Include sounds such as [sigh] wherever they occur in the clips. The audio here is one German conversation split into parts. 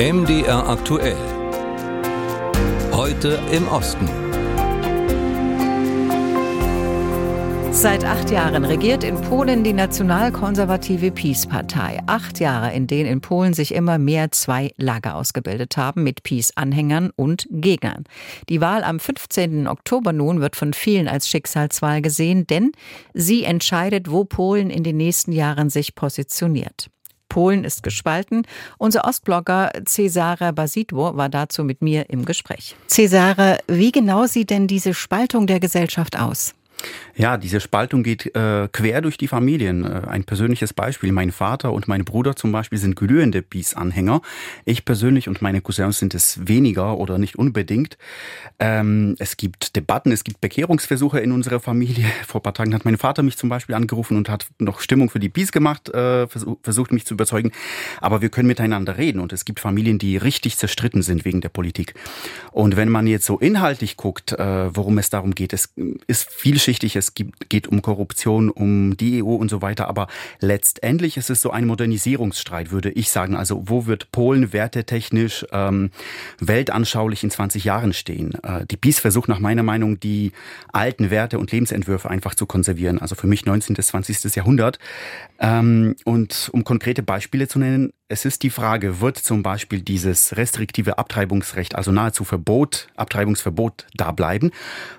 MDR aktuell. Heute im Osten. Seit acht Jahren regiert in Polen die nationalkonservative PiS-Partei. Acht Jahre, in denen in Polen sich immer mehr zwei Lager ausgebildet haben mit PiS-Anhängern und Gegnern. Die Wahl am 15. Oktober nun wird von vielen als Schicksalswahl gesehen, denn sie entscheidet, wo Polen in den nächsten Jahren sich positioniert. Polen ist gespalten. Unser Ostblogger Cesare Basidwo war dazu mit mir im Gespräch. Cesare, wie genau sieht denn diese Spaltung der Gesellschaft aus? Ja, diese Spaltung geht äh, quer durch die Familien. Äh, ein persönliches Beispiel. Mein Vater und mein Bruder zum Beispiel sind glühende Peace-Anhänger. Ich persönlich und meine Cousins sind es weniger oder nicht unbedingt. Ähm, es gibt Debatten, es gibt Bekehrungsversuche in unserer Familie. [laughs] Vor paar Tagen hat mein Vater mich zum Beispiel angerufen und hat noch Stimmung für die Peace gemacht, äh, versucht mich zu überzeugen. Aber wir können miteinander reden und es gibt Familien, die richtig zerstritten sind wegen der Politik. Und wenn man jetzt so inhaltlich guckt, äh, worum es darum geht, es ist vielschichtig. Es geht um Korruption, um die EU und so weiter. Aber letztendlich ist es so ein Modernisierungsstreit, würde ich sagen. Also wo wird Polen wertetechnisch, ähm, weltanschaulich in 20 Jahren stehen? Äh, die PiS versucht nach meiner Meinung, die alten Werte und Lebensentwürfe einfach zu konservieren. Also für mich 19. bis 20. Jahrhundert. Ähm, und um konkrete Beispiele zu nennen, es ist die Frage, wird zum Beispiel dieses restriktive Abtreibungsrecht, also nahezu Verbot, Abtreibungsverbot da bleiben?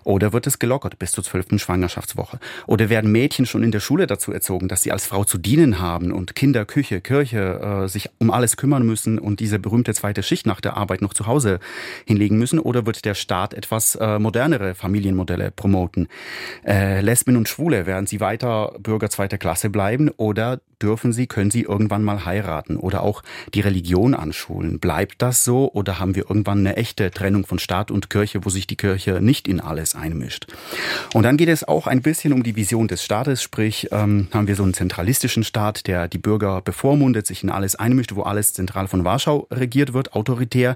Oder wird es gelockert bis zur zwölften Schwangerschaftswoche? Oder werden Mädchen schon in der Schule dazu erzogen, dass sie als Frau zu dienen haben und Kinder, Küche, Kirche äh, sich um alles kümmern müssen und diese berühmte zweite Schicht nach der Arbeit noch zu Hause hinlegen müssen? Oder wird der Staat etwas äh, modernere Familienmodelle promoten? Äh, Lesben und Schwule, werden sie weiter Bürger zweiter Klasse bleiben? Oder dürfen sie, können sie irgendwann mal heiraten? Oder auch die Religion anschulen. Bleibt das so oder haben wir irgendwann eine echte Trennung von Staat und Kirche, wo sich die Kirche nicht in alles einmischt? Und dann geht es auch ein bisschen um die Vision des Staates, sprich ähm, haben wir so einen zentralistischen Staat, der die Bürger bevormundet, sich in alles einmischt, wo alles zentral von Warschau regiert wird, autoritär,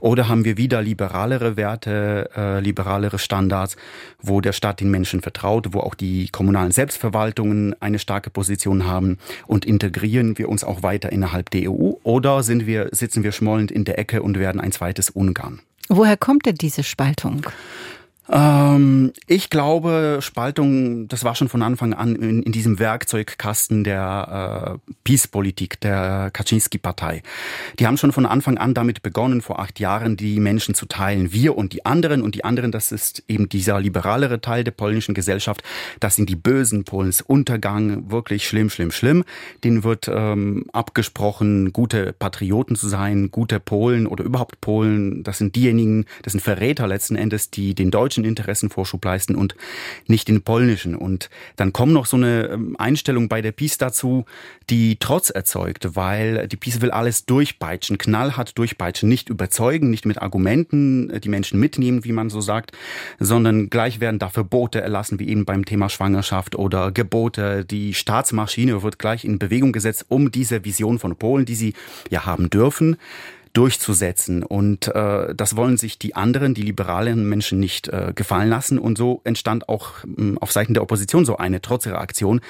oder haben wir wieder liberalere Werte, äh, liberalere Standards, wo der Staat den Menschen vertraut, wo auch die kommunalen Selbstverwaltungen eine starke Position haben und integrieren wir uns auch weiter innerhalb der EU oder sind wir, sitzen wir schmollend in der Ecke und werden ein zweites Ungarn? Woher kommt denn diese Spaltung? Ähm, ich glaube, Spaltung, das war schon von Anfang an in, in diesem Werkzeugkasten der äh, Peace-Politik, der Kaczynski-Partei. Die haben schon von Anfang an damit begonnen, vor acht Jahren die Menschen zu teilen. Wir und die anderen und die anderen, das ist eben dieser liberalere Teil der polnischen Gesellschaft. Das sind die bösen Polens Untergang, wirklich schlimm, schlimm, schlimm. Den wird ähm, abgesprochen, gute Patrioten zu sein, gute Polen oder überhaupt Polen. Das sind diejenigen, das sind Verräter letzten Endes, die den Deutschen deutschen Interessen Vorschub leisten und nicht den polnischen. Und dann kommt noch so eine ähm, Einstellung bei der PiS dazu, die Trotz erzeugt, weil die PiS will alles durchpeitschen, knallhart durchpeitschen, nicht überzeugen, nicht mit Argumenten äh, die Menschen mitnehmen, wie man so sagt, sondern gleich werden da Verbote erlassen, wie eben beim Thema Schwangerschaft oder Gebote. Die Staatsmaschine wird gleich in Bewegung gesetzt, um diese Vision von Polen, die sie ja haben dürfen, durchzusetzen. Und äh, das wollen sich die anderen, die liberalen Menschen nicht äh, gefallen lassen. Und so entstand auch äh, auf Seiten der Opposition so eine Trotzreaktion.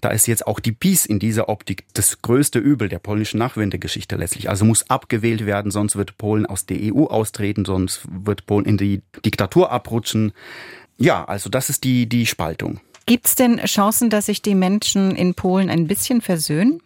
Da ist jetzt auch die Peace in dieser Optik das größte Übel der polnischen Nachwendegeschichte letztlich. Also muss abgewählt werden, sonst wird Polen aus der EU austreten, sonst wird Polen in die Diktatur abrutschen. Ja, also das ist die, die Spaltung. Gibt es denn Chancen, dass sich die Menschen in Polen ein bisschen versöhnen?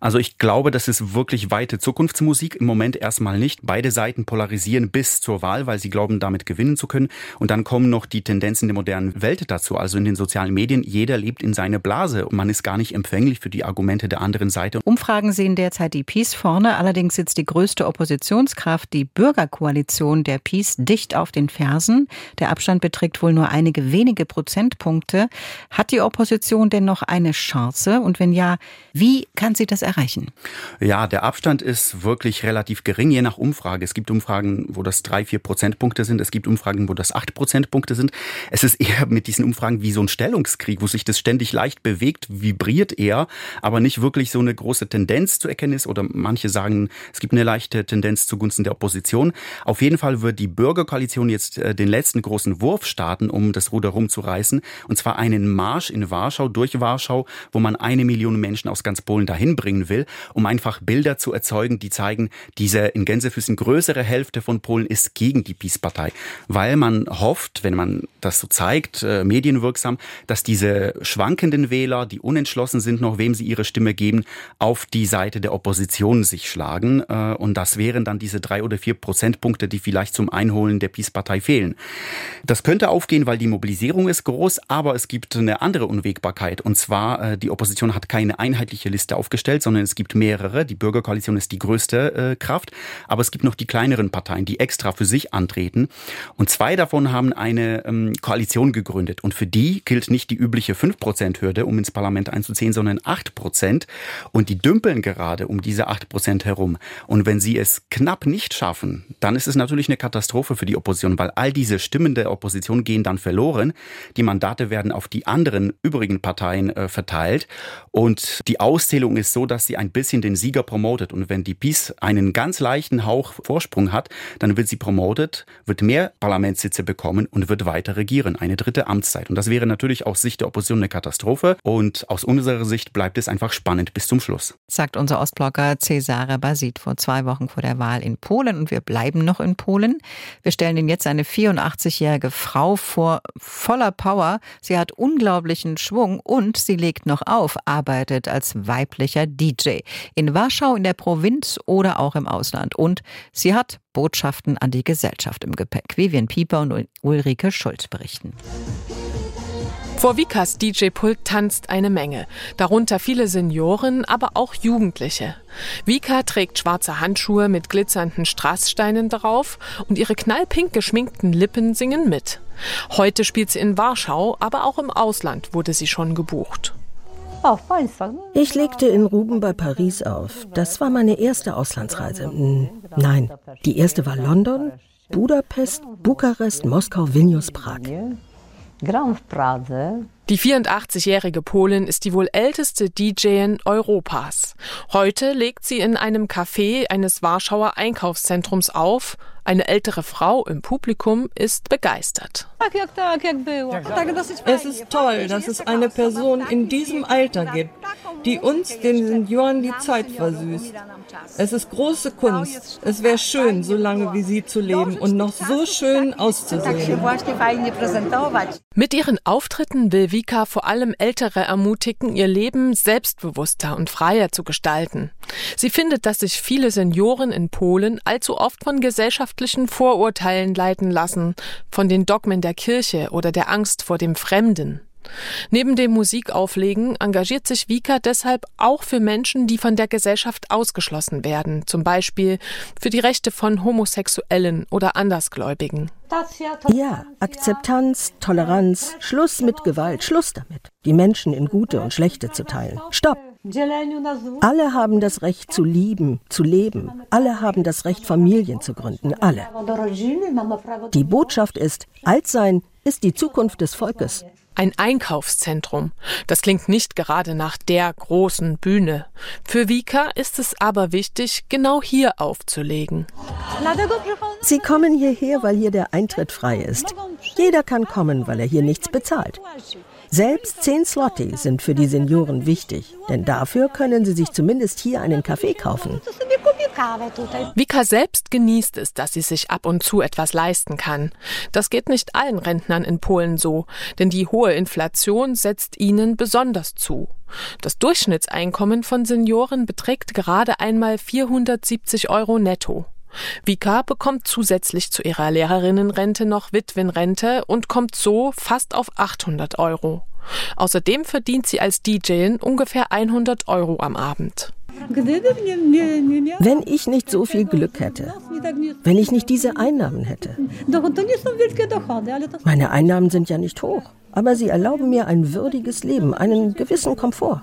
Also ich glaube, das ist wirklich weite Zukunftsmusik. Im Moment erstmal nicht. Beide Seiten polarisieren bis zur Wahl, weil sie glauben, damit gewinnen zu können. Und dann kommen noch die Tendenzen der modernen Welt dazu. Also in den sozialen Medien, jeder lebt in seine Blase und man ist gar nicht empfänglich für die Argumente der anderen Seite. Umfragen sehen derzeit die Peace vorne. Allerdings sitzt die größte Oppositionskraft, die Bürgerkoalition der Peace, dicht auf den Fersen. Der Abstand beträgt wohl nur einige wenige Prozentpunkte. Hat die Opposition denn noch eine Chance? Und wenn ja, wie kann sie das erreichen? Ja, der Abstand ist wirklich relativ gering, je nach Umfrage. Es gibt Umfragen, wo das drei, vier Prozentpunkte sind. Es gibt Umfragen, wo das acht Prozentpunkte sind. Es ist eher mit diesen Umfragen wie so ein Stellungskrieg, wo sich das ständig leicht bewegt, vibriert eher, aber nicht wirklich so eine große Tendenz zu erkennen ist. Oder manche sagen, es gibt eine leichte Tendenz zugunsten der Opposition. Auf jeden Fall wird die Bürgerkoalition jetzt äh, den letzten großen Wurf starten, um das Ruder rumzureißen. Und zwar einen Marsch in Warschau, durch Warschau, wo man eine Million Menschen aus ganz Polen dahin bringen bringen will, um einfach Bilder zu erzeugen, die zeigen, diese in Gänsefüßen größere Hälfte von Polen ist gegen die PiS-Partei, weil man hofft, wenn man das so zeigt, äh, medienwirksam, dass diese schwankenden Wähler, die unentschlossen sind, noch wem sie ihre Stimme geben, auf die Seite der Opposition sich schlagen. Äh, und das wären dann diese drei oder vier Prozentpunkte, die vielleicht zum Einholen der PiS-Partei fehlen. Das könnte aufgehen, weil die Mobilisierung ist groß, aber es gibt eine andere Unwägbarkeit. Und zwar, äh, die Opposition hat keine einheitliche Liste aufgestellt, sondern es gibt mehrere. Die Bürgerkoalition ist die größte äh, Kraft. Aber es gibt noch die kleineren Parteien, die extra für sich antreten. Und zwei davon haben eine ähm, Koalition gegründet. Und für die gilt nicht die übliche 5%-Hürde, um ins Parlament einzuziehen, sondern 8%. Und die dümpeln gerade um diese 8% herum. Und wenn sie es knapp nicht schaffen, dann ist es natürlich eine Katastrophe für die Opposition, weil all diese Stimmen der Opposition gehen dann verloren. Die Mandate werden auf die anderen übrigen Parteien äh, verteilt. Und die Auszählung ist so, dass sie ein bisschen den Sieger promotet. Und wenn die PiS einen ganz leichten Hauch Vorsprung hat, dann wird sie promotet, wird mehr Parlamentssitze bekommen und wird weiter regieren. Eine dritte Amtszeit. Und das wäre natürlich aus Sicht der Opposition eine Katastrophe. Und aus unserer Sicht bleibt es einfach spannend bis zum Schluss. Sagt unser Ostblocker Cesare Basit vor zwei Wochen vor der Wahl in Polen. Und wir bleiben noch in Polen. Wir stellen Ihnen jetzt eine 84-jährige Frau vor, voller Power. Sie hat unglaublichen Schwung und sie legt noch auf, arbeitet als weiblicher DJ. In Warschau, in der Provinz oder auch im Ausland. Und sie hat Botschaften an die Gesellschaft im Gepäck. Vivian Pieper und Ulrike Schulz berichten. Vor Vikas DJ-Pult tanzt eine Menge, darunter viele Senioren, aber auch Jugendliche. Vika trägt schwarze Handschuhe mit glitzernden Strasssteinen drauf und ihre knallpink geschminkten Lippen singen mit. Heute spielt sie in Warschau, aber auch im Ausland wurde sie schon gebucht. Ich legte in Ruben bei Paris auf. Das war meine erste Auslandsreise. Nein, die erste war London, Budapest, Bukarest, Moskau, Vilnius, Prag. Die 84-jährige Polin ist die wohl älteste DJin Europas. Heute legt sie in einem Café eines Warschauer Einkaufszentrums auf. Eine ältere Frau im Publikum ist begeistert. Es ist toll, dass es eine Person in diesem Alter gibt, die uns, den Senioren, die Zeit versüßt. Es ist große Kunst. Es wäre schön, so lange wie sie zu leben und noch so schön auszusehen. Mit ihren Auftritten will Vika vor allem Ältere ermutigen, ihr Leben selbstbewusster und freier zu gestalten. Sie findet, dass sich viele Senioren in Polen allzu oft von gesellschaftlichen Vorurteilen leiten lassen, von den Dogmen der Kirche oder der Angst vor dem Fremden. Neben dem Musikauflegen engagiert sich Vika deshalb auch für Menschen, die von der Gesellschaft ausgeschlossen werden, zum Beispiel für die Rechte von Homosexuellen oder Andersgläubigen. Ja, Akzeptanz, Toleranz, Schluss mit Gewalt, Schluss damit, die Menschen in gute und schlechte zu teilen. Stopp! Alle haben das Recht zu lieben, zu leben. Alle haben das Recht, Familien zu gründen. Alle. Die Botschaft ist, alt sein ist die Zukunft des Volkes. Ein Einkaufszentrum. Das klingt nicht gerade nach der großen Bühne. Für Vika ist es aber wichtig, genau hier aufzulegen. Sie kommen hierher, weil hier der Eintritt frei ist. Jeder kann kommen, weil er hier nichts bezahlt. Selbst 10 Slotti sind für die Senioren wichtig, denn dafür können sie sich zumindest hier einen Kaffee kaufen. Vika selbst genießt es, dass sie sich ab und zu etwas leisten kann. Das geht nicht allen Rentnern in Polen so, denn die hohe Inflation setzt ihnen besonders zu. Das Durchschnittseinkommen von Senioren beträgt gerade einmal 470 Euro netto. Vika bekommt zusätzlich zu ihrer Lehrerinnenrente noch Witwenrente und kommt so fast auf 800 Euro. Außerdem verdient sie als DJin ungefähr 100 Euro am Abend. Wenn ich nicht so viel Glück hätte, wenn ich nicht diese Einnahmen hätte. Meine Einnahmen sind ja nicht hoch, aber sie erlauben mir ein würdiges Leben, einen gewissen Komfort.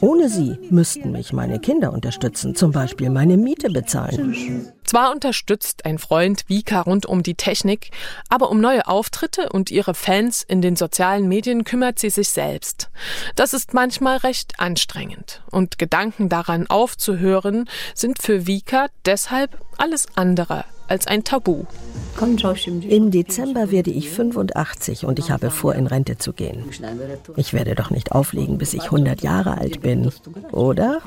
Ohne sie müssten mich meine Kinder unterstützen, zum Beispiel meine Miete bezahlen. Zwar unterstützt ein Freund Vika rund um die Technik, aber um neue Auftritte und ihre Fans in den sozialen Medien kümmert sie sich selbst. Das ist manchmal recht anstrengend. Und Gedanken daran aufzuhören sind für Vika deshalb alles andere als ein Tabu. Im Dezember werde ich 85 und ich habe vor, in Rente zu gehen. Ich werde doch nicht auflegen, bis ich 100 Jahre alt bin, oder?